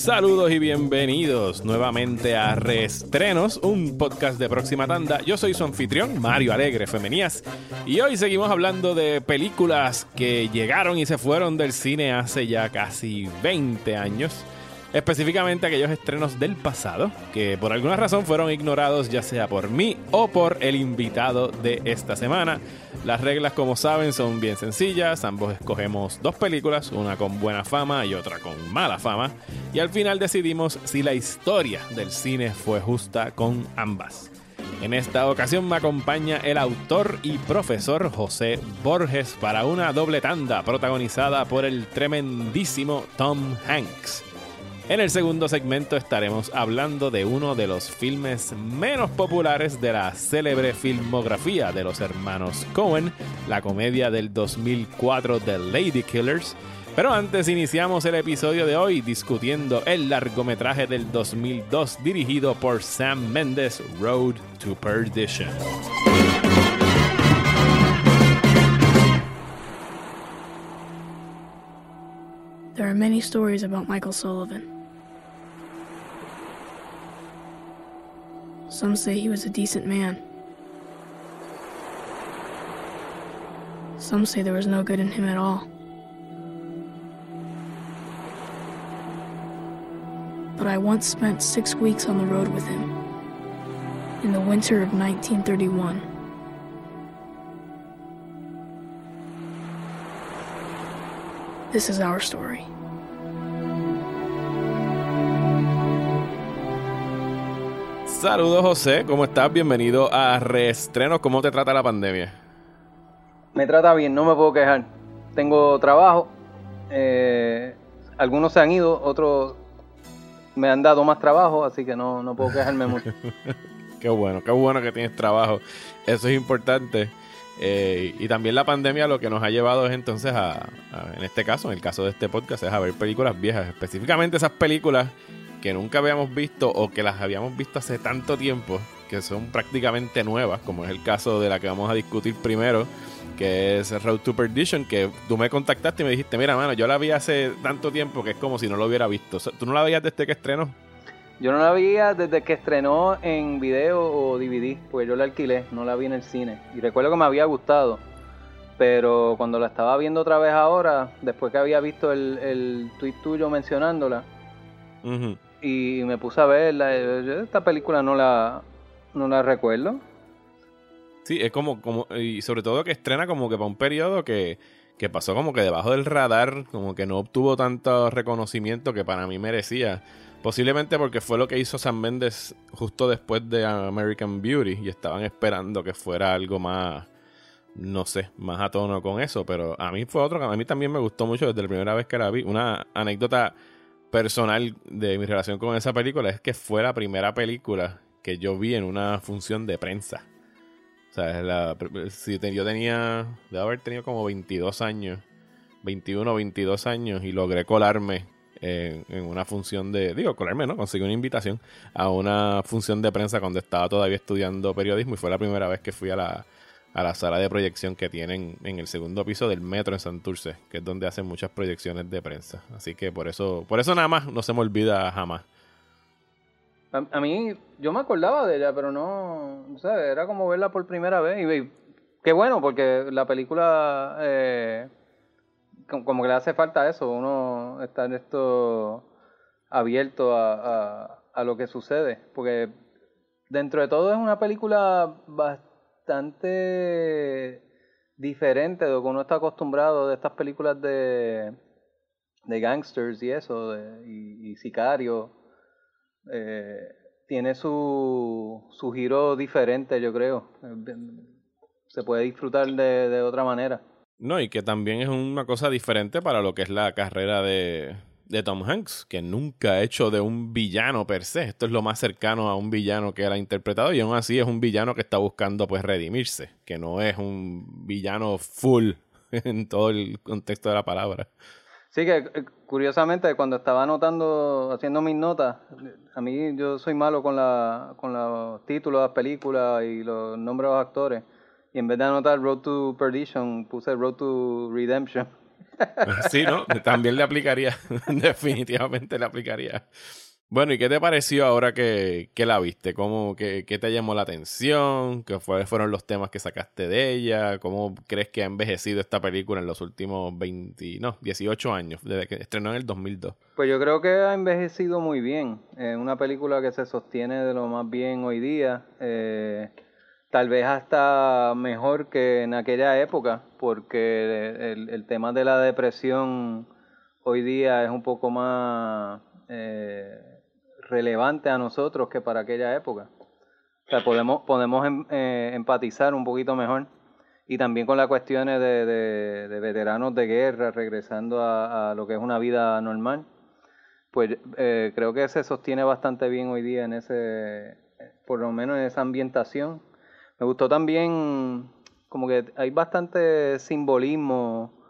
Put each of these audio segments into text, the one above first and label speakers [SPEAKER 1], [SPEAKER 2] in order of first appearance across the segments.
[SPEAKER 1] Saludos y bienvenidos nuevamente a Reestrenos, un podcast de próxima tanda. Yo soy su anfitrión, Mario Alegre Femenías, y hoy seguimos hablando de películas que llegaron y se fueron del cine hace ya casi 20 años. Específicamente aquellos estrenos del pasado que por alguna razón fueron ignorados ya sea por mí o por el invitado de esta semana. Las reglas como saben son bien sencillas, ambos escogemos dos películas, una con buena fama y otra con mala fama, y al final decidimos si la historia del cine fue justa con ambas. En esta ocasión me acompaña el autor y profesor José Borges para una doble tanda protagonizada por el tremendísimo Tom Hanks. En el segundo segmento estaremos hablando de uno de los filmes menos populares de la célebre filmografía de los hermanos Cohen, la comedia del 2004 The Lady Killers. Pero antes iniciamos el episodio de hoy discutiendo el largometraje del 2002 dirigido por Sam Mendes, Road to Perdition.
[SPEAKER 2] There are many stories about Michael Sullivan. Some say he was a decent man. Some say there was no good in him at all. But I once spent six weeks on the road with him in the winter of 1931. This is our story.
[SPEAKER 1] Saludos José, ¿cómo estás? Bienvenido a Reestrenos. ¿Cómo te trata la pandemia?
[SPEAKER 3] Me trata bien, no me puedo quejar. Tengo trabajo, eh, algunos se han ido, otros me han dado más trabajo, así que no, no puedo quejarme mucho.
[SPEAKER 1] qué bueno, qué bueno que tienes trabajo. Eso es importante. Eh, y también la pandemia lo que nos ha llevado es entonces a, a, en este caso, en el caso de este podcast, es a ver películas viejas, específicamente esas películas que nunca habíamos visto o que las habíamos visto hace tanto tiempo que son prácticamente nuevas, como es el caso de la que vamos a discutir primero, que es Road to Perdition, que tú me contactaste y me dijiste, mira, mano, yo la vi hace tanto tiempo que es como si no lo hubiera visto. ¿Tú no la veías desde que estrenó?
[SPEAKER 3] Yo no la veía desde que estrenó en video o DVD, pues yo la alquilé, no la vi en el cine. Y recuerdo que me había gustado, pero cuando la estaba viendo otra vez ahora, después que había visto el, el tweet tuyo mencionándola, y me puse a verla. Esta película no la, no la recuerdo.
[SPEAKER 1] Sí, es como, como, y sobre todo que estrena como que para un periodo que, que pasó como que debajo del radar, como que no obtuvo tanto reconocimiento que para mí merecía. Posiblemente porque fue lo que hizo Sam Mendes justo después de American Beauty y estaban esperando que fuera algo más, no sé, más a tono con eso. Pero a mí fue otro que a mí también me gustó mucho desde la primera vez que la vi. Una anécdota personal de mi relación con esa película es que fue la primera película que yo vi en una función de prensa. O sea, la, si yo tenía, de haber tenido como 22 años, 21 o 22 años y logré colarme en, en, una función de, digo, colarme, ¿no? Conseguí una invitación a una función de prensa cuando estaba todavía estudiando periodismo y fue la primera vez que fui a la, a la sala de proyección que tienen en el segundo piso del metro en Santurce, que es donde hacen muchas proyecciones de prensa. Así que por eso, por eso nada más no se me olvida jamás.
[SPEAKER 3] A, mí, yo me acordaba de ella, pero no, o sea, era como verla por primera vez. Y, qué bueno, porque la película, eh, como que le hace falta eso, uno estar esto abierto a, a, a lo que sucede. Porque dentro de todo es una película bastante bastante diferente de lo que uno está acostumbrado de estas películas de, de gangsters y eso, y, y sicario. Eh, tiene su, su giro diferente, yo creo. Se puede disfrutar de, de otra manera.
[SPEAKER 1] No, y que también es una cosa diferente para lo que es la carrera de, de Tom Hanks, que nunca ha hecho de un villano per se. Esto es lo más cercano a un villano que él ha interpretado y aún así es un villano que está buscando pues redimirse, que no es un villano full en todo el contexto de la palabra.
[SPEAKER 3] Sí, que eh, curiosamente cuando estaba anotando, haciendo mis notas, a mí yo soy malo con, la, con los títulos de las películas y los nombres de los actores. Y en vez de anotar Road to Perdition, puse Road to Redemption.
[SPEAKER 1] sí, ¿no? También le aplicaría, definitivamente le aplicaría. Bueno, ¿y qué te pareció ahora que, que la viste? ¿Cómo, qué, qué, te llamó la atención? ¿Qué fue, fueron los temas que sacaste de ella? ¿Cómo crees que ha envejecido esta película en los últimos 20, no, 18 años, desde que estrenó en el 2002?
[SPEAKER 3] Pues yo creo que ha envejecido muy bien. Es una película que se sostiene de lo más bien hoy día. Eh, tal vez hasta mejor que en aquella época, porque el, tema de la depresión hoy día es un poco más... Eh, relevante a nosotros que para aquella época. Podemos, podemos em, eh, empatizar un poquito mejor. Y también con las cuestiones de, veteranos de guerra regresando a, lo que es una vida normal. Pues eh, creo que se sostiene bastante bien hoy día en ese, por lo menos en esa ambientación. Me gustó también como que hay bastante simbolismo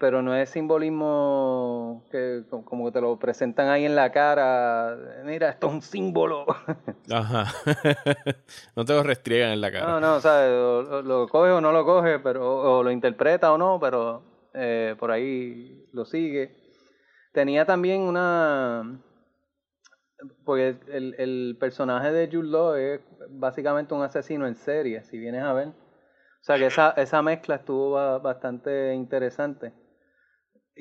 [SPEAKER 3] pero no es simbolismo que como que te lo presentan ahí en la cara, mira, esto es un símbolo.
[SPEAKER 1] Ajá. no te lo restriegan en la cara.
[SPEAKER 3] No, no, o sea, lo, coge o no lo coge, pero o, lo interpreta o no, pero eh, por ahí lo sigue. Tenía también una... Porque el, el personaje de Jude Law es básicamente un asesino en serie, si vienes a ver. O sea que esa, esa mezcla estuvo bastante interesante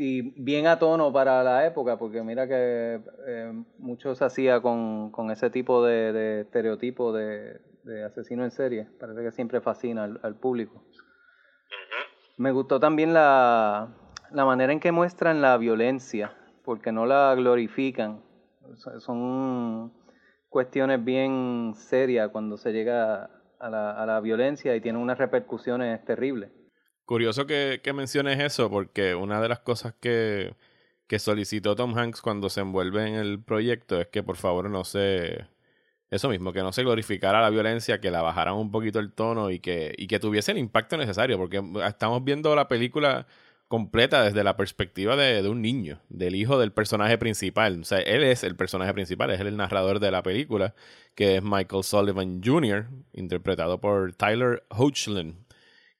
[SPEAKER 3] y bien a tono para la época, porque mira que eh, mucho se hacía con, con ese tipo de, de estereotipo de, de, asesino en serie. Parece que siempre fascina al, público. Me gustó también la, la manera en que muestran la violencia, porque no la glorifican. Son cuestiones bien serias cuando se llega a la, a la violencia y tiene unas repercusiones terribles.
[SPEAKER 1] Curioso que, menciones eso, porque una de las cosas que, que solicitó Tom Hanks cuando se envuelve en el proyecto es que por favor no se... Eso mismo, que no se glorificara la violencia, que la bajaran un poquito el tono y que, y que tuviese el impacto necesario, porque estamos viendo la película completa desde la perspectiva de, de, un niño, del hijo del personaje principal. O sea, él es el personaje principal, es el narrador de la película, que es Michael Sullivan Jr., interpretado por Tyler Hoechlin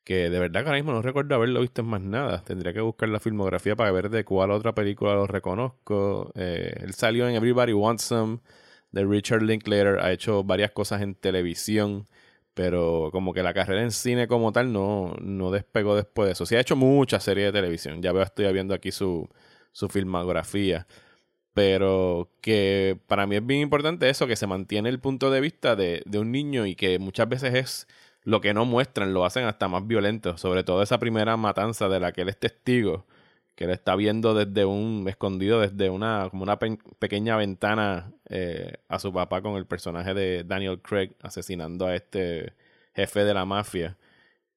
[SPEAKER 1] que de verdad que ahora mismo no recuerdo haberlo visto en más nada. Tendría que buscar la filmografía para ver de cuál otra película lo reconozco. Eh, él salió en Everybody Wants Some de Richard Linklater, ha hecho varias cosas en televisión, pero como que la carrera en cine como tal no, no despegó después de eso. Sí ha hecho muchas series de televisión, ya veo, estoy viendo aquí su, su filmografía. Pero que para mí es bien importante eso, que se mantiene el punto de vista de, de un niño y que muchas veces es lo que no muestran lo hacen hasta más violento. Sobre todo esa primera matanza de la que él es testigo, que él está viendo desde un escondido desde una como una pequeña ventana eh, a su papá con el personaje de Daniel Craig asesinando a este jefe de la mafia.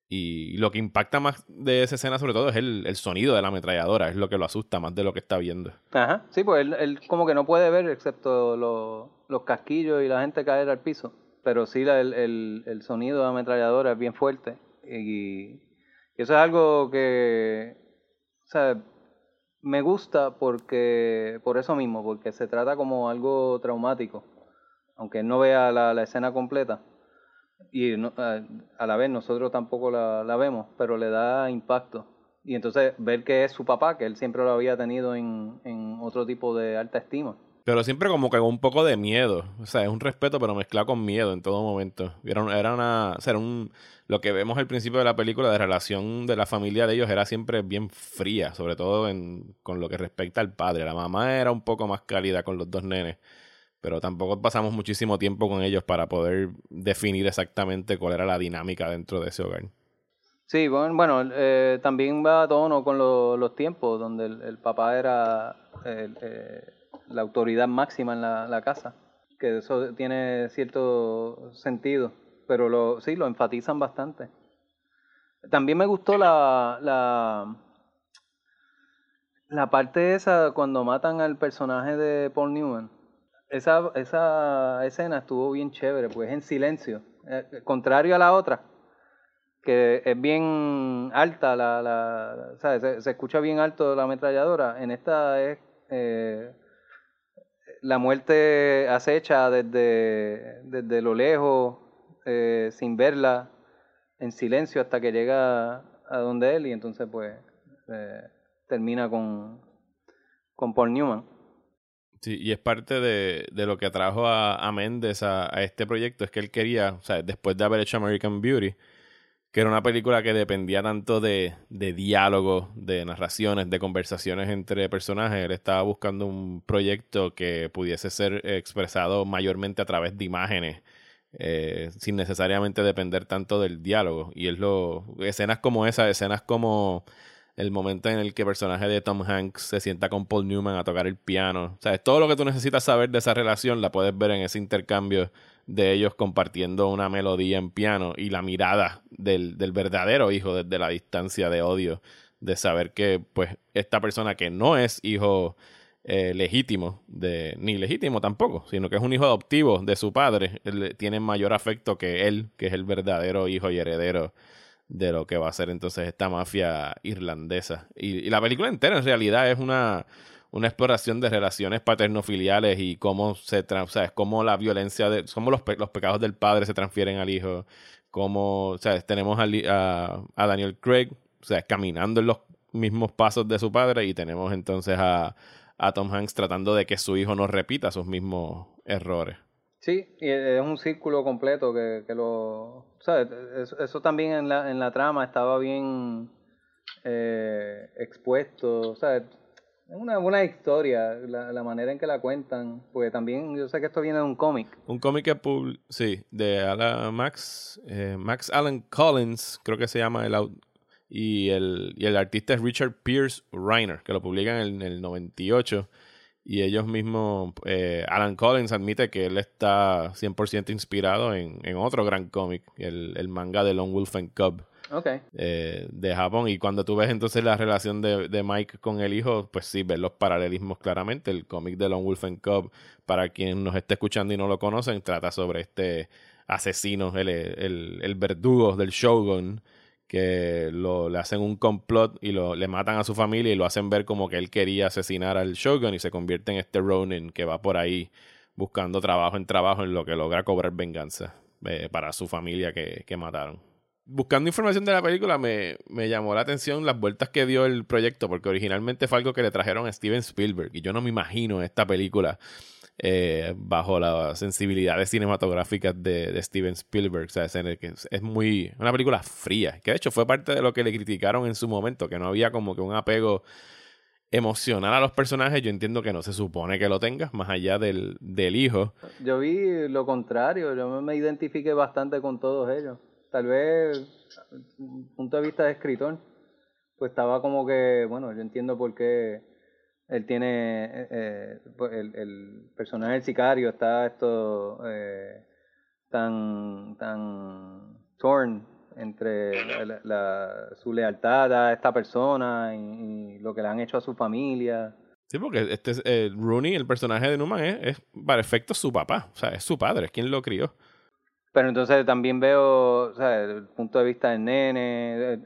[SPEAKER 1] Y lo que impacta más de esa escena, sobre todo, es el, el, sonido de la ametralladora, es lo que lo asusta más de lo que está viendo.
[SPEAKER 3] Ajá, sí, pues él, él como que no puede ver excepto los casquillos y la gente caer al piso pero sí el, el, el, sonido de la ametralladora es bien fuerte y, eso es algo que o sea, me gusta porque por eso mismo, porque se trata como algo traumático, aunque no vea la, escena completa y a, la vez nosotros tampoco la, la, vemos, pero le da impacto. Y entonces ver que es su papá, que él siempre lo había tenido en, en otro tipo de alta estima.
[SPEAKER 1] Pero siempre como que con un poco de miedo. O sea, es un respeto, pero mezclado con miedo en todo momento. Era, era una. O sea, era un. Lo que vemos al principio de la película de relación de la familia de ellos era siempre bien fría, sobre todo en, con lo que respecta al padre. La mamá era un poco más cálida con los dos nenes, pero tampoco pasamos muchísimo tiempo con ellos para poder definir exactamente cuál era la dinámica dentro de ese hogar.
[SPEAKER 3] Sí, bueno, bueno eh, también va a tono con los tiempos, donde el, papá era. Eh, la autoridad máxima en la, casa, que eso tiene cierto sentido, pero lo, sí, lo enfatizan bastante. También me gustó la, la, la parte esa cuando matan al personaje de Paul Newman. Esa, esa escena estuvo bien chévere, pues en silencio, eh, contrario a la otra, que es bien alta, la, la, Se, se, escucha bien alto la ametralladora. En esta es eh, la muerte acecha desde, desde lo lejos, eh, sin verla, en silencio hasta que llega a donde él y entonces pues eh, termina con, con Paul Newman.
[SPEAKER 1] Sí, y es parte de, de lo que atrajo a, a Méndez a, a, este proyecto, es que él quería, o sea, después de haber hecho American Beauty, que era una película que dependía tanto de, de de narraciones, de conversaciones entre personajes, él estaba buscando un proyecto que pudiese ser expresado mayormente a través de imágenes, eh, sin necesariamente depender tanto del diálogo. Y es lo, escenas como esa, escenas como el momento en el que el personaje de Tom Hanks se sienta con Paul Newman a tocar el piano. O sea, todo lo que tú necesitas saber de esa relación la puedes ver en ese intercambio de ellos compartiendo una melodía en piano y la mirada del, del verdadero hijo desde la distancia de odio, de saber que pues esta persona que no es hijo eh, legítimo, de, ni legítimo tampoco, sino que es un hijo adoptivo de su padre, él, tiene mayor afecto que él, que es el verdadero hijo y heredero de lo que va a ser entonces esta mafia irlandesa. Y, y la película entera en realidad es una, una exploración de relaciones paternofiliales y cómo se o sea, cómo la violencia de cómo los, pe los pecados del padre se transfieren al hijo cómo sea, tenemos a, a, Daniel Craig sea caminando en los mismos pasos de su padre y tenemos entonces a, a Tom Hanks tratando de que su hijo no repita sus mismos errores
[SPEAKER 3] Sí, y es un círculo completo que, que lo... ¿sabes? Eso, eso, también en la, en la trama estaba bien eh, expuesto, ¿sabes? Es una buena historia, la, la, manera en que la cuentan, porque también yo sé que esto viene de un cómic.
[SPEAKER 1] Un cómic que, sí, de Alan Max, eh, Max Allen Collins, creo que se llama el y el, y el artista es Richard Pierce Reiner, que lo publican en el, en el 98. Y ellos mismos, eh, Alan Collins admite que él está 100% inspirado en, en otro gran cómic, el, el, manga de Lone Wolf and Cub. Eh, de Japón. Y cuando tú ves entonces la relación de, de, Mike con el hijo, pues sí, ves los paralelismos claramente. El cómic de Lone Wolf and Cub, para quien nos esté escuchando y no lo conocen, trata sobre este asesino, el, el, el verdugo del Shogun, que lo, le hacen un complot y lo, le matan a su familia y lo hacen ver como que él quería asesinar al Shogun y se convierte en este Ronin que va por ahí buscando trabajo en trabajo en lo que logra cobrar venganza eh, para su familia que, que mataron buscando información de la película me, me, llamó la atención las vueltas que dio el proyecto, porque originalmente fue algo que le trajeron a Steven Spielberg, y yo no me imagino esta película eh, bajo las sensibilidades cinematográficas de, Steven Spielberg. O sea, es, es, es, muy. una película fría, que de hecho fue parte de lo que le criticaron en su momento, que no había como que un apego emocional a los personajes. Yo entiendo que no se supone que lo tengas, más allá del, del hijo.
[SPEAKER 3] Yo vi lo contrario, yo me identifiqué bastante con todos ellos tal vez, punto de vista de escritor, pues estaba como que, bueno, yo entiendo por qué él tiene, eh, eh el, personaje del sicario está esto eh, tan, tan torn entre su lealtad a esta persona y, y, lo que le han hecho a su familia.
[SPEAKER 1] Sí, porque este eh, Rooney, el personaje de Newman, es, es para efectos su papá, o sea, es su padre, es quien lo crió.
[SPEAKER 3] Pero entonces también veo, ¿sabes? el punto de vista del nene,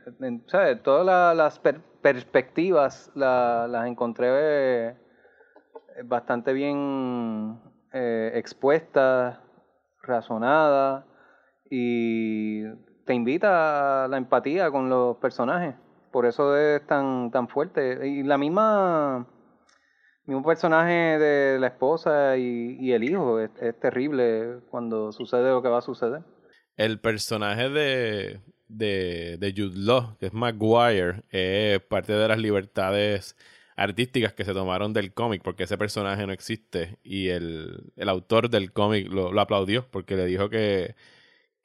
[SPEAKER 3] ¿sabes? Todas la, las per perspectivas la, las encontré eh, bastante bien eh, expuestas, razonadas, y te invita a la empatía con los personajes. Por eso es tan, tan fuerte. Y la misma mismo personaje de la esposa y, el hijo es, es, terrible cuando sucede lo que va a suceder.
[SPEAKER 1] El personaje de, de, de Jude Law, que es Maguire, es parte de las libertades artísticas que se tomaron del cómic, porque ese personaje no existe. Y el, el autor del cómic lo, lo aplaudió porque le dijo que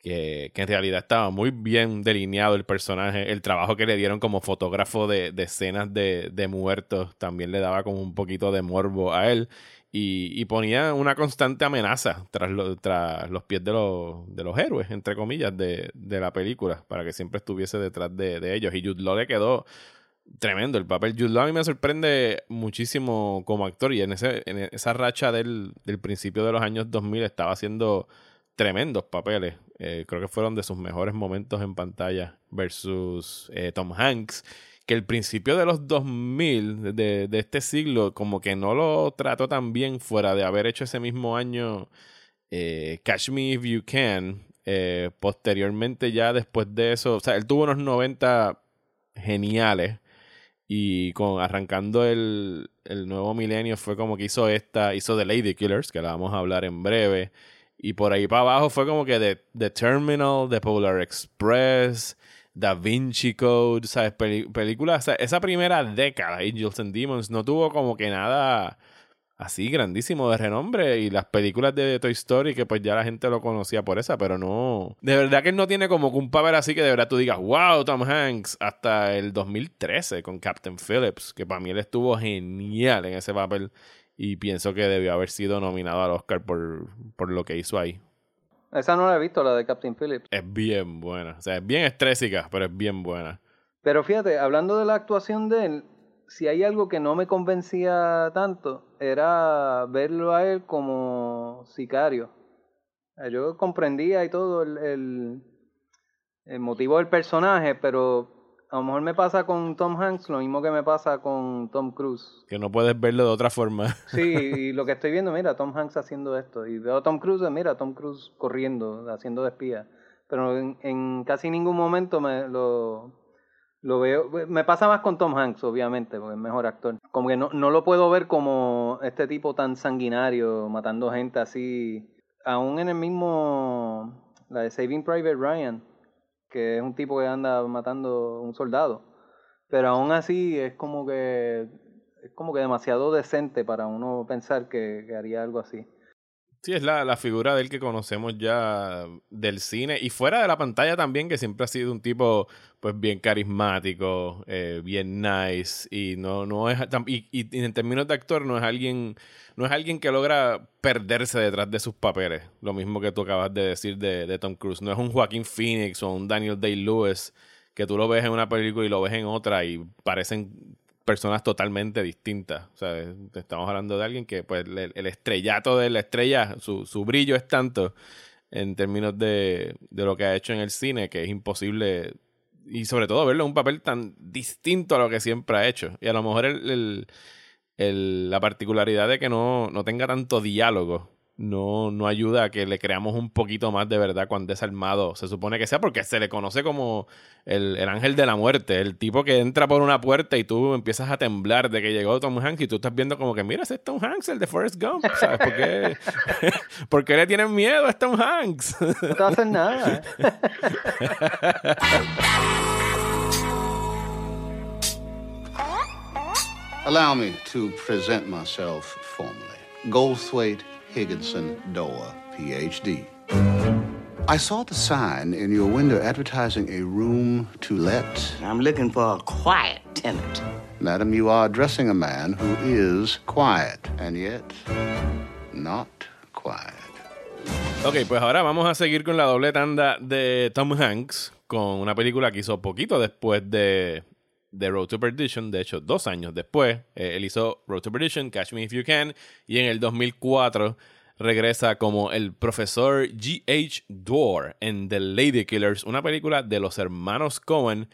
[SPEAKER 1] que, que, en realidad estaba muy bien delineado el personaje. El trabajo que le dieron como fotógrafo de, de escenas de, de, muertos también le daba como un poquito de morbo a él. Y, y ponía una constante amenaza tras, tras los pies de, de los héroes, entre comillas, de, la película, para que siempre estuviese detrás de, de ellos. Y Jude Law le quedó tremendo el papel. Jude Law a mí me sorprende muchísimo como actor y en, ese, en esa racha del, del principio de los años 2000 estaba haciendo tremendos papeles. Eh, creo que fueron de sus mejores momentos en pantalla versus eh, Tom Hanks. Que el principio de los 2000, de, de, este siglo, como que no lo trató tan bien fuera de haber hecho ese mismo año eh, Catch Me If You Can. Posteriormente ya después de eso, o sea, él tuvo unos 90 geniales. Y con arrancando el, el nuevo milenio fue como que hizo esta, hizo The Lady Killers, que la vamos a hablar en breve. Y por ahí para abajo fue como que The, Terminal, The Polar Express, Da Vinci Code, ¿sabes? películas, esa primera década, Angels and Demons, no tuvo como que nada así grandísimo de renombre y las películas de Toy Story que pues ya la gente lo conocía por esa, pero no, de verdad que él no tiene como un papel así que de verdad tú digas, wow, Tom Hanks, hasta el 2013 con Captain Phillips, que para mí él estuvo genial en ese papel y pienso que debió haber sido nominado al Oscar por, por lo que hizo ahí.
[SPEAKER 3] Esa no la he visto, la de Captain Phillips.
[SPEAKER 1] Es bien buena, o sea, es bien estrésica, pero es bien buena.
[SPEAKER 3] Pero fíjate, hablando de la actuación de él, si hay algo que no me convencía tanto, era verlo a él como sicario. Yo comprendía y todo el, el, motivo del personaje, pero a lo mejor me pasa con Tom Hanks lo mismo que me pasa con Tom Cruise.
[SPEAKER 1] Que no puedes verlo de otra forma.
[SPEAKER 3] Sí, y lo que estoy viendo, mira, Tom Hanks haciendo esto. Y veo a Tom Cruise, mira, Tom Cruise corriendo, haciendo de espía. Pero en, en casi ningún momento me lo, lo veo, me pasa más con Tom Hanks, obviamente, porque es mejor actor. Como que no, no lo puedo ver como este tipo tan sanguinario, matando gente así. Aún en el mismo, la de Saving Private Ryan, que es un tipo que anda matando un soldado. Pero aún así es como que es como que demasiado decente para uno pensar que haría algo así.
[SPEAKER 1] Sí, es la, la, figura del que conocemos ya del cine y fuera de la pantalla también, que siempre ha sido un tipo pues bien carismático, eh, bien nice y no, no es y, y, en términos de actor no es alguien no es alguien que logra perderse detrás de sus papeles. Lo mismo que tú acabas de decir de, de Tom Cruise. No es un Joaquín Phoenix o un Daniel Day Lewis que tú lo ves en una película y lo ves en otra y parecen personas totalmente distintas. O sea, estamos hablando de alguien que, pues, el, estrellato de la estrella, su, su, brillo es tanto en términos de, de, lo que ha hecho en el cine que es imposible, y sobre todo verlo en un papel tan distinto a lo que siempre ha hecho. Y a lo mejor el, el, la particularidad de que no, no tenga tanto diálogo no, no ayuda a que le creamos un poquito más de verdad cuando desarmado se supone que sea, porque se le conoce como el, el, ángel de la muerte, el tipo que entra por una puerta y tú empiezas a temblar de que llegó Tom Hanks y tú estás viendo como que, mira, ese es Tom Hanks, el de Forrest Gump, ¿sabes? ¿Por qué, ¿Por qué le tienen miedo a Tom Hanks?
[SPEAKER 3] no te hacer nada.
[SPEAKER 4] Allow me to present myself formally. Goldthwait Higginson Doa, PhD. I saw the sign in your window advertising a room to let.
[SPEAKER 5] I'm looking for a quiet tenant.
[SPEAKER 4] Madam, you are addressing a man who is quiet, and yet not quiet.
[SPEAKER 1] Ok, pues ahora vamos a seguir con la doble tanda de Tom Hanks con una película que hizo poquito después de The Road to Perdition. De hecho, dos años después, eh, él hizo Road to Perdition, Catch Me If You Can, y en el 2004 regresa como el profesor G.H. Dorr en The Lady Killers, una película de los hermanos Cohen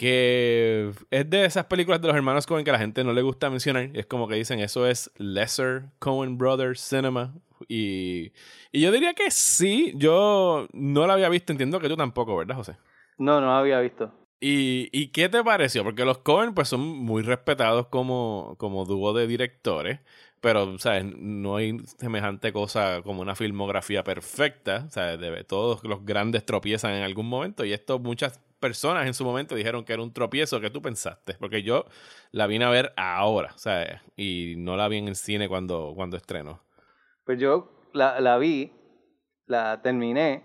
[SPEAKER 1] que es de esas películas de los hermanos Cohen que la gente no le gusta mencionar. Es como que dicen, eso es Lesser Cohen Brothers Cinema. Y, y yo diría que sí, yo no la había visto, entiendo que tú tampoco, ¿verdad, José?
[SPEAKER 3] No, no la había visto.
[SPEAKER 1] ¿Y, ¿Y, qué te pareció? Porque los Cohen pues son muy respetados como, como dúo de directores, pero ¿sabes? no hay semejante cosa como una filmografía perfecta. ¿sabes? De, todos los grandes tropiezan en algún momento y esto muchas personas en su momento dijeron que era un tropiezo. ¿Qué tú pensaste? Porque yo la vine a ver ahora, ¿sabes? Y no la vi en el cine cuando, cuando estrenó.
[SPEAKER 3] Pues yo la, la vi, la terminé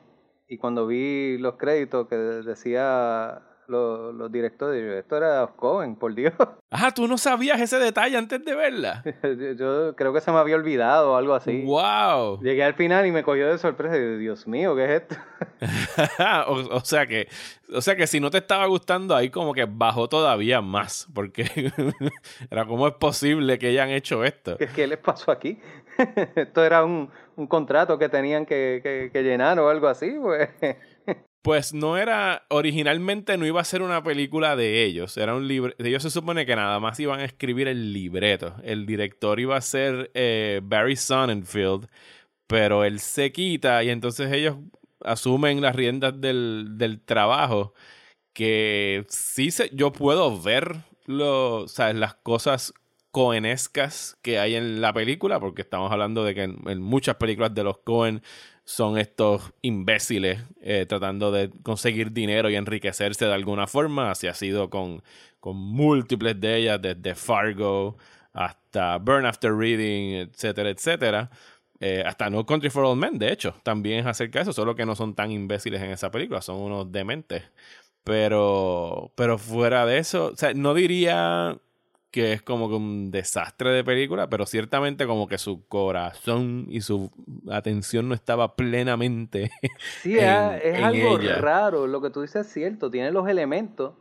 [SPEAKER 3] y cuando vi los créditos que decía los, los directores. Esto era Cohen, por Dios.
[SPEAKER 1] Ah, tú no sabías ese detalle antes de verla.
[SPEAKER 3] yo, creo que se me había olvidado o algo así.
[SPEAKER 1] ¡Wow!
[SPEAKER 3] Llegué al final y me cogió de sorpresa. Y Dios mío, ¿qué es esto?
[SPEAKER 1] o, sea que, o sea que si no te estaba gustando ahí, como que bajó todavía más. Porque era cómo es posible que hayan hecho esto.
[SPEAKER 3] ¿Qué, qué les pasó aquí? esto era un, un contrato que tenían que, que, que llenar o algo así, pues
[SPEAKER 1] pues no era, originalmente no iba a ser una película de ellos, era un libro, ellos se supone que nada más iban a escribir el libreto, el director iba a ser eh, Barry Sonnenfield, pero él se quita y entonces ellos asumen las riendas del, del trabajo, que sí se, yo puedo ver lo, ¿sabes? las cosas coenescas que hay en la película, porque estamos hablando de que en, muchas películas de los Cohen son estos imbéciles eh, tratando de conseguir dinero y enriquecerse de alguna forma. Así ha sido con, con múltiples de ellas, desde Fargo hasta Burn After Reading, etcétera, etcétera. Eh, hasta No Country for Old Men, de hecho, también es acerca de eso, solo que no son tan imbéciles en esa película, son unos dementes. Pero, pero fuera de eso, o sea, no diría que es como que un desastre de película, pero ciertamente como que su corazón y su atención no estaba plenamente.
[SPEAKER 3] Sí, es algo raro, lo que tú dices es cierto, tiene los elementos,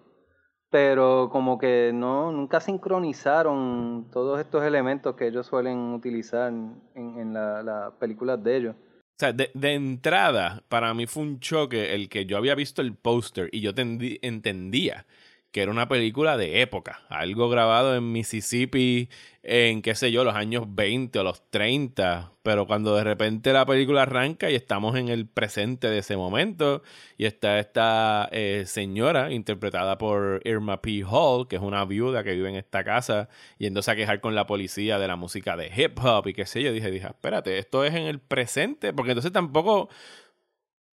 [SPEAKER 3] pero como que no nunca sincronizaron todos estos elementos que ellos suelen utilizar en, en las la películas de ellos.
[SPEAKER 1] O sea, de, de, entrada, para mí fue un choque el que yo había visto el póster y yo entendía que era una película de época, algo grabado en Mississippi en, qué sé yo, los años 20 o los 30, pero cuando de repente la película arranca y estamos en el presente de ese momento y está esta eh, señora interpretada por Irma P. Hall, que es una viuda que vive en esta casa, yéndose a quejar con la policía de la música de hip hop y qué sé yo, dije, dije, espérate, esto es en el presente, porque entonces tampoco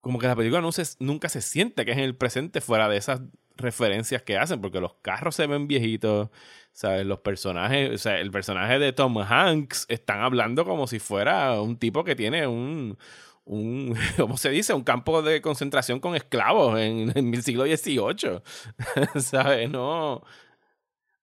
[SPEAKER 1] como que la película nunca se siente que es en el presente fuera de esas referencias que hacen, porque los carros se ven viejitos, ¿sabes? Los personajes, o sea, el personaje de Tom Hanks están hablando como si fuera un tipo que tiene un, un ¿cómo se dice? Un campo de concentración con esclavos en, el siglo XVIII, ¿sabes? No...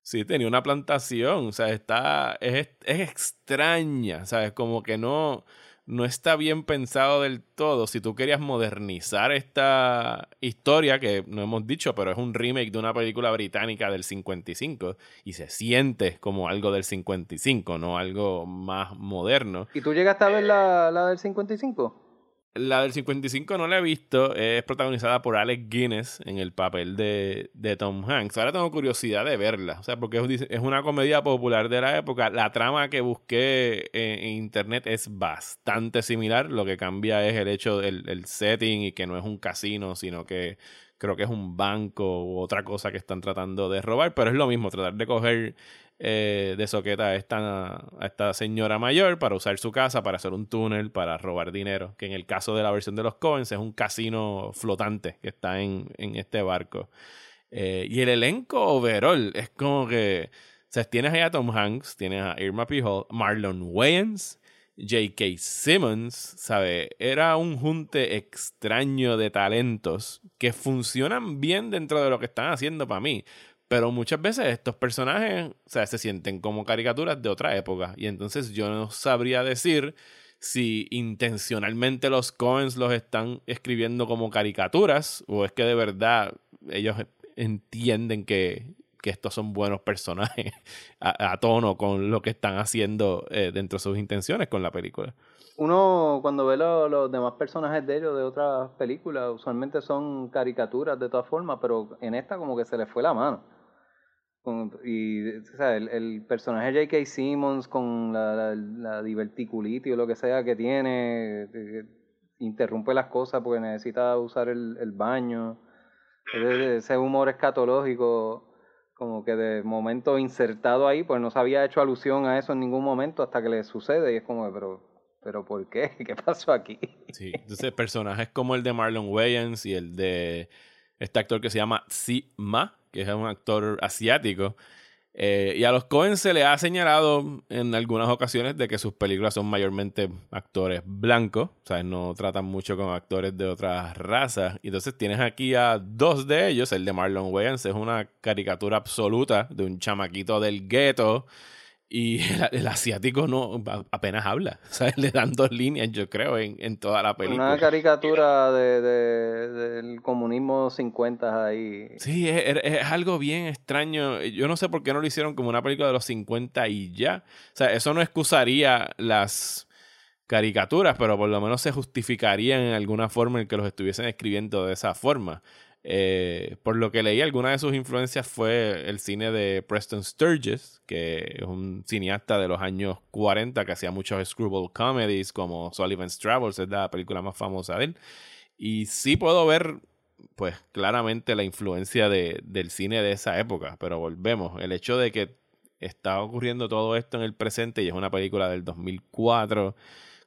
[SPEAKER 1] Sí, tenía una plantación, o sea, está, es, es extraña, ¿sabes? Como que no no está bien pensado del todo. Si tú querías modernizar esta historia, que no hemos dicho, pero es un remake de una película británica del 55 y se siente como algo del 55, no algo más moderno.
[SPEAKER 3] ¿Y tú llegaste a ver la, la del 55?
[SPEAKER 1] La del 55 no la he visto. Es protagonizada por Alex Guinness en el papel de, Tom Hanks. Ahora tengo curiosidad de verla. O sea, porque es una comedia popular de la época. La trama que busqué en, internet es bastante similar. Lo que cambia es el hecho del setting y que no es un casino, sino que creo que es un banco u otra cosa que están tratando de robar. Pero es lo mismo, tratar de coger eh, de soqueta a esta, esta señora mayor para usar su casa para hacer un túnel para robar dinero. Que en el caso de la versión de los Coens es un casino flotante que está en, en este barco. Eh, y el elenco overall es como que. O sea, tienes ahí a Tom Hanks, tienes a Irma P. Marlon Wayans, J.K. Simmons, ¿sabe? Era un junte extraño de talentos que funcionan bien dentro de lo que están haciendo para mí. Pero muchas veces estos personajes, o sea, se sienten como caricaturas de otra época. Y entonces yo no sabría decir si intencionalmente los Coens los están escribiendo como caricaturas o es que de verdad ellos entienden que, que estos son buenos personajes a, tono con lo que están haciendo eh, dentro de sus intenciones con la película.
[SPEAKER 3] Uno cuando ve los demás personajes de ellos de otras películas, usualmente son caricaturas de todas formas, pero en esta como que se les fue la mano y o sea, el, el, personaje J.K. Simmons con la, la, diverticulitis o lo que sea que tiene, interrumpe las cosas porque necesita usar el, el baño. Ese humor escatológico, como que de momento insertado ahí, pues no se había hecho alusión a eso en ningún momento hasta que le sucede y es como, pero, pero ¿por qué? ¿Qué pasó aquí?
[SPEAKER 1] Sí, entonces personajes como el de Marlon Wayans y el de este actor que se llama Ma que es un actor asiático. Eh, y a los Cohen se le ha señalado en algunas ocasiones de que sus películas son mayormente actores blancos, o sea, no tratan mucho con actores de otras razas. Y entonces tienes aquí a dos de ellos, el de Marlon Wayans es una caricatura absoluta de un chamaquito del gueto y el, asiático no apenas habla. ¿sabes? Le dan dos líneas, yo creo, en, en toda la película.
[SPEAKER 3] Una caricatura de, del comunismo 50 ahí.
[SPEAKER 1] Sí, es, es, algo bien extraño. Yo no sé por qué no lo hicieron como una película de los 50 y ya. O sea, eso no excusaría las caricaturas, pero por lo menos se justificaría en alguna forma el que los estuviesen escribiendo de esa forma. Eh, por lo que leí, alguna de sus influencias fue el cine de Preston Sturges, que es un cineasta de los años 40 que hacía muchos screwball comedies como Sullivan's Travels, es la película más famosa de él. Y sí puedo ver pues claramente la influencia de, del cine de esa época. Pero volvemos, el hecho de que está ocurriendo todo esto en el presente y es una película del 2004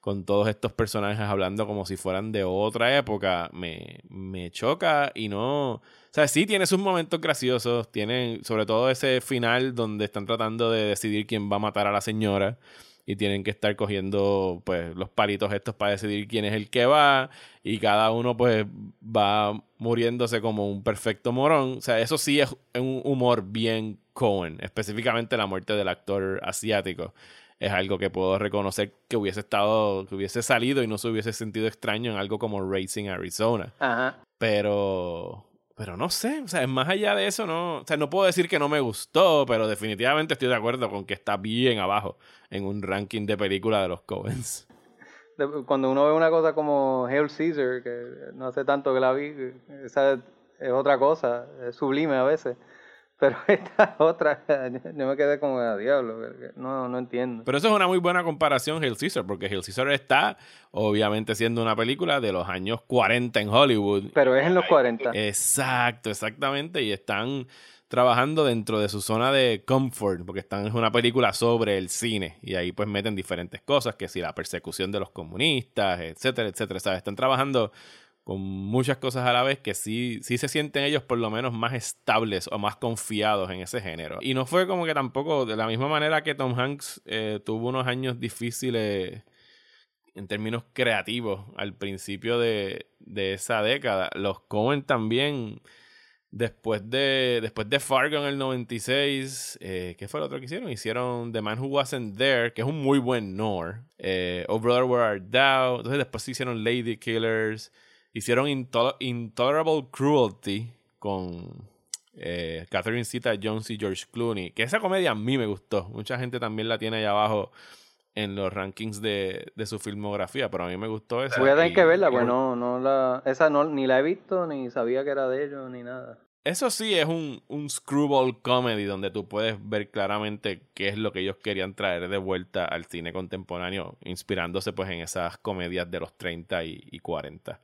[SPEAKER 1] con todos estos personajes hablando como si fueran de otra época, me, me choca y no... O sea, sí tiene sus momentos graciosos, tienen sobre todo ese final donde están tratando de decidir quién va a matar a la señora y tienen que estar cogiendo pues los palitos estos para decidir quién es el que va y cada uno pues va muriéndose como un perfecto morón. O sea, eso sí es un humor bien Cohen, específicamente la muerte del actor asiático. Es algo que puedo reconocer que hubiese estado, que hubiese salido y no se hubiese sentido extraño en algo como Racing Arizona.
[SPEAKER 3] Ajá.
[SPEAKER 1] Pero pero no sé, o sea, más allá de eso, no, o sea, no puedo decir que no me gustó, pero definitivamente estoy de acuerdo con que está bien abajo en un ranking de película de los Coens.
[SPEAKER 3] Cuando uno ve una cosa como Hail Caesar, que no hace tanto que la vi, esa es otra cosa, es sublime a veces. Pero esta otra, yo me quedé como a diablo, no, no entiendo.
[SPEAKER 1] Pero eso es una muy buena comparación, Hill Caesar, porque Hill Caesar está, obviamente, siendo una película de los años 40 en Hollywood.
[SPEAKER 3] Pero es en los 40.
[SPEAKER 1] Exacto, exactamente. Y están trabajando dentro de su zona de comfort, porque están en una película sobre el cine. Y ahí pues meten diferentes cosas, que si la persecución de los comunistas, etcétera, etcétera. ¿sabes? Están trabajando con muchas cosas a la vez que sí, sí se sienten ellos por lo menos más estables o más confiados en ese género. Y no fue como que tampoco, de la misma manera que Tom Hanks eh, tuvo unos años difíciles en términos creativos al principio de, esa década, los Cohen también... Después de, después de Fargo en el 96, eh, ¿qué fue lo otro que hicieron? Hicieron The Man Who Wasn't There, que es un muy buen Nor. Eh, oh Brother, Where Art Thou. Entonces después hicieron Lady Killers. Hicieron Intolerable Cruelty con eh, Catherine Zeta Jones y George Clooney. Que esa comedia a mí me gustó. Mucha gente también la tiene ahí abajo en los rankings de, su filmografía, pero a mí me gustó esa.
[SPEAKER 3] Voy a tener que verla, pues no, no la, esa no, ni la he visto, ni sabía que era de ellos, ni nada.
[SPEAKER 1] Eso sí es un, un screwball comedy donde tú puedes ver claramente qué es lo que ellos querían traer de vuelta al cine contemporáneo, inspirándose pues en esas comedias de los 30 y, y 40.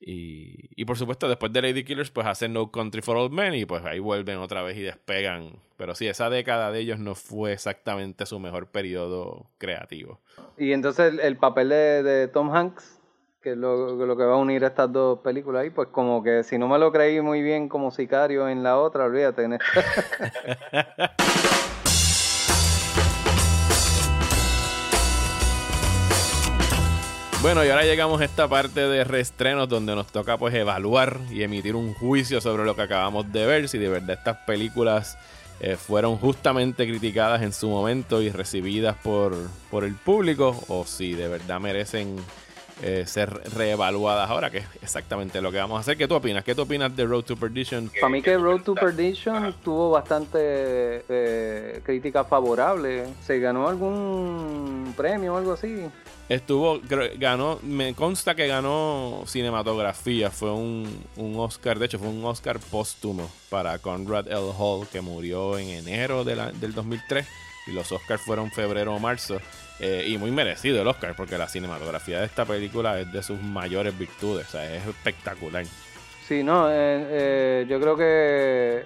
[SPEAKER 1] Y, por supuesto, después de Lady Killers, pues hacen No Country for Old Men y pues ahí vuelven otra vez y despegan. Pero sí, esa década de ellos no fue exactamente su mejor periodo creativo.
[SPEAKER 3] Y entonces el, papel de, Tom Hanks, que es lo, lo, que va a unir estas dos películas ahí, pues como que si no me lo creí muy bien como sicario en la otra, olvídate. En esta.
[SPEAKER 1] Bueno, y ahora llegamos a esta parte de reestrenos donde nos toca pues evaluar y emitir un juicio sobre lo que acabamos de ver, si de verdad estas películas eh, fueron justamente criticadas en su momento y recibidas por, por el público o si de verdad merecen eh, ser reevaluadas ahora, que es exactamente lo que vamos a hacer. ¿Qué tú opinas? ¿Qué tú opinas de Road to Perdition?
[SPEAKER 3] Para mí que Road to Perdition tuvo bastante eh, crítica favorable. ¿Se ganó algún premio o algo así?
[SPEAKER 1] Estuvo, ganó, me consta que ganó cinematografía, fue un, Oscar, de hecho fue un Oscar póstumo para Conrad L. Hall que murió en enero de del 2003 y los Oscars fueron febrero o marzo eh, y muy merecido el Oscar porque la cinematografía de esta película es de sus mayores virtudes, o sea, es espectacular.
[SPEAKER 3] Sí, no, eh, eh, yo creo que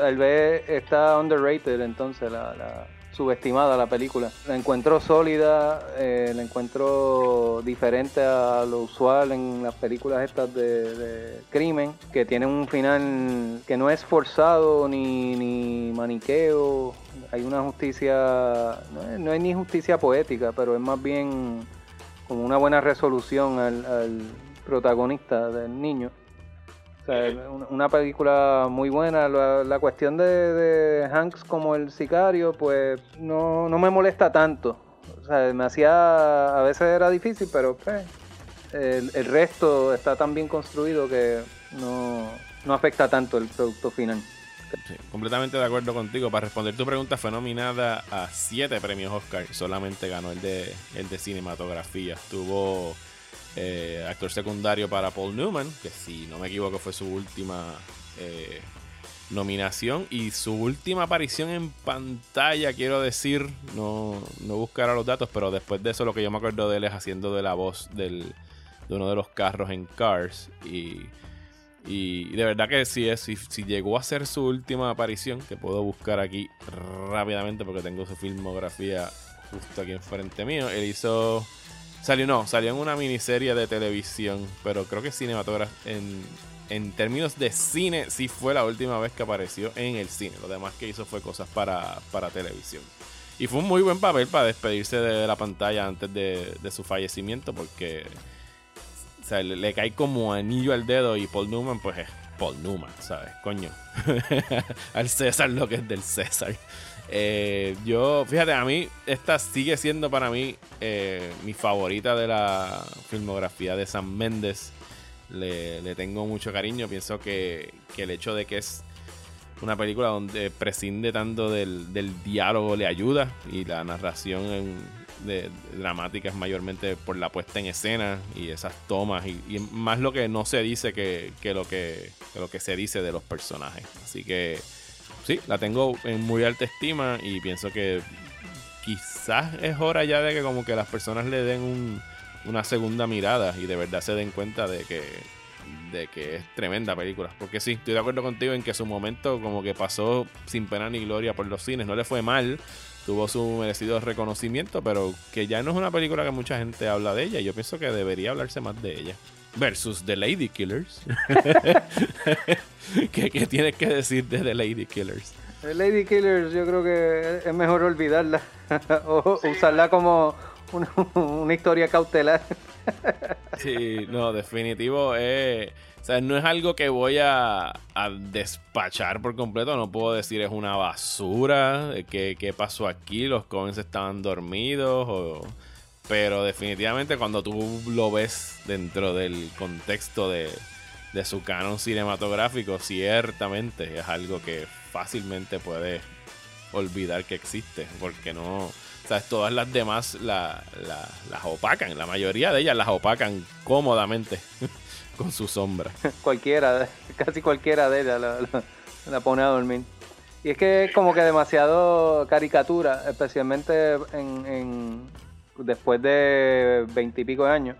[SPEAKER 3] el B está underrated entonces la subestimada la película. La encuentro sólida, eh, la encuentro diferente a lo usual en las películas estas de, crimen, que tienen un final que no es forzado ni, ni maniqueo. Hay una justicia, no, hay ni justicia poética, pero es más bien como una buena resolución al protagonista del niño una película muy buena. La, cuestión de, Hanks como el sicario, pues no, me molesta tanto. O sea, me hacía, a veces era difícil, pero pues, el, resto está tan bien construido que no, afecta tanto el producto final.
[SPEAKER 1] completamente de acuerdo contigo. Para responder tu pregunta, fue nominada a siete premios Oscar. Solamente ganó el de, el de cinematografía. Tuvo eh, actor secundario para Paul Newman, que si no me equivoco fue su última eh, nominación y su última aparición en pantalla, quiero decir, no, no buscará los datos, pero después de eso lo que yo me acuerdo de él es haciendo de la voz del, de uno de los carros en Cars y Y de verdad que sí, es, si, si llegó a ser su última aparición, que puedo buscar aquí rápidamente porque tengo su filmografía justo aquí enfrente mío. Él hizo. Salió, no, salió en una miniserie de televisión, pero creo que cinematógrafo. En, en términos de cine, sí fue la última vez que apareció en el cine. Lo demás que hizo fue cosas para, para televisión. Y fue un muy buen papel para despedirse de la pantalla antes de, de su fallecimiento, porque o le, le, cae como anillo al dedo y Paul Newman, pues es Paul Newman, ¿sabes? Coño. al César lo que es del César. Eh, yo, fíjate, a mí esta sigue siendo para mí eh, mi favorita de la filmografía de Sam Méndez. Le, tengo mucho cariño. Pienso que, que, el hecho de que es una película donde prescinde tanto del, del diálogo le ayuda y la narración en, de, dramática es mayormente por la puesta en escena y esas tomas y, y más lo que no se dice que, que lo que lo que se dice de los personajes. Así que sí, la tengo en muy alta estima y pienso que quizás es hora ya de que como que las personas le den un, una segunda mirada y de verdad se den cuenta de que de que es tremenda película. Porque sí, estoy de acuerdo contigo en que su momento como que pasó sin pena ni gloria por los cines. No le fue mal, tuvo su merecido reconocimiento, pero que ya no es una película que mucha gente habla de ella. Yo pienso que debería hablarse más de ella. Versus The Lady Killers. ¿Qué, ¿Qué, tienes que decir de The Lady Killers?
[SPEAKER 3] The Lady Killers yo creo que es mejor olvidarla o usarla como una, una historia cautelar.
[SPEAKER 1] sí, no, definitivo. Eh, o sea, no es algo que voy a, a, despachar por completo. No puedo decir es una basura. ¿Qué, qué pasó aquí? Los Coens estaban dormidos. O, pero definitivamente cuando tú lo ves dentro del contexto de, de su canon cinematográfico, ciertamente es algo que fácilmente puedes olvidar que existe. Porque no. Sea, todas las demás la, la, las opacan. La mayoría de ellas las opacan cómodamente con su sombra.
[SPEAKER 3] cualquiera, casi cualquiera de ellas la, la, la, pone a dormir. Y es que es como que demasiado caricatura, especialmente en, en después de veintipico de años,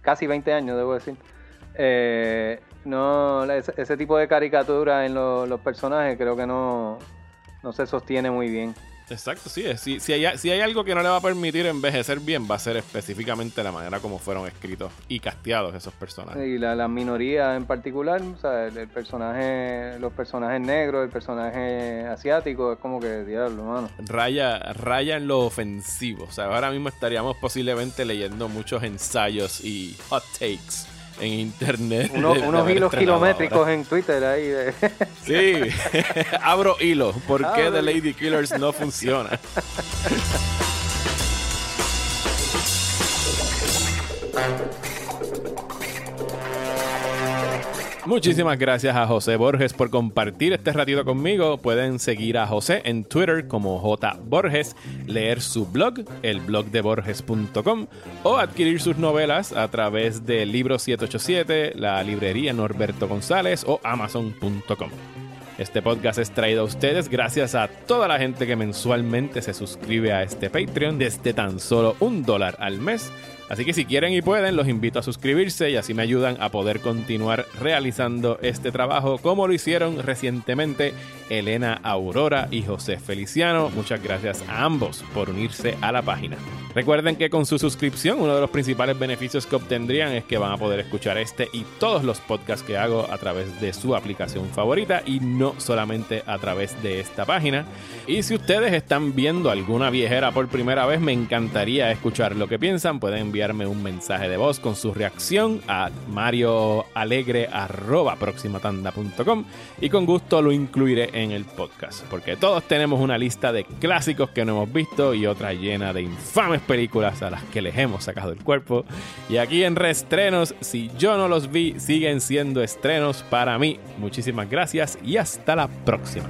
[SPEAKER 3] casi 20 años debo decir. Eh, no, ese, tipo de caricatura en lo, los personajes creo que no, no se sostiene muy bien.
[SPEAKER 1] Exacto, sí. Si, si, hay, si hay algo que no le va a permitir envejecer bien, va a ser específicamente la manera como fueron escritos y casteados esos personajes.
[SPEAKER 3] Y la, la minoría en particular, o sea, el, el, personaje, los personajes negros, el personaje asiático, es como que diablo, mano.
[SPEAKER 1] Raya, raya en lo ofensivo. O sea, ahora mismo estaríamos posiblemente leyendo muchos ensayos y hot takes en internet.
[SPEAKER 3] Uno, de, unos de hilos kilométricos en Twitter ahí. De...
[SPEAKER 1] Sí, abro hilo. ¿Por qué The Lady Killers no funciona? Muchísimas gracias a José Borges por compartir este ratito conmigo. Pueden seguir a José en Twitter como J Borges, leer su blog, elblogdeborges.com, o adquirir sus novelas a través de Libro 787, la librería Norberto González o Amazon.com. Este podcast es traído a ustedes gracias a toda la gente que mensualmente se suscribe a este Patreon desde tan solo un dólar al mes. Así que si quieren y pueden, los invito a suscribirse y así me ayudan a poder continuar realizando este trabajo como lo hicieron recientemente Elena Aurora y José Feliciano. Muchas gracias a ambos por unirse a la página. Recuerden que con su suscripción uno de los principales beneficios que obtendrían es que van a poder escuchar este y todos los podcasts que hago a través de su aplicación favorita y no solamente a través de esta página. Y si ustedes están viendo alguna viejera por primera vez, me encantaría escuchar lo que piensan. Pueden enviarme un mensaje de voz con su reacción a marioalegre.proximatanda.com y con gusto lo incluiré en el podcast. Porque todos tenemos una lista de clásicos que no hemos visto y otra llena de infames películas a las que les hemos sacado el cuerpo. Y aquí en reestrenos, si yo no los vi, siguen siendo estrenos para mí. Muchísimas gracias y hasta la próxima.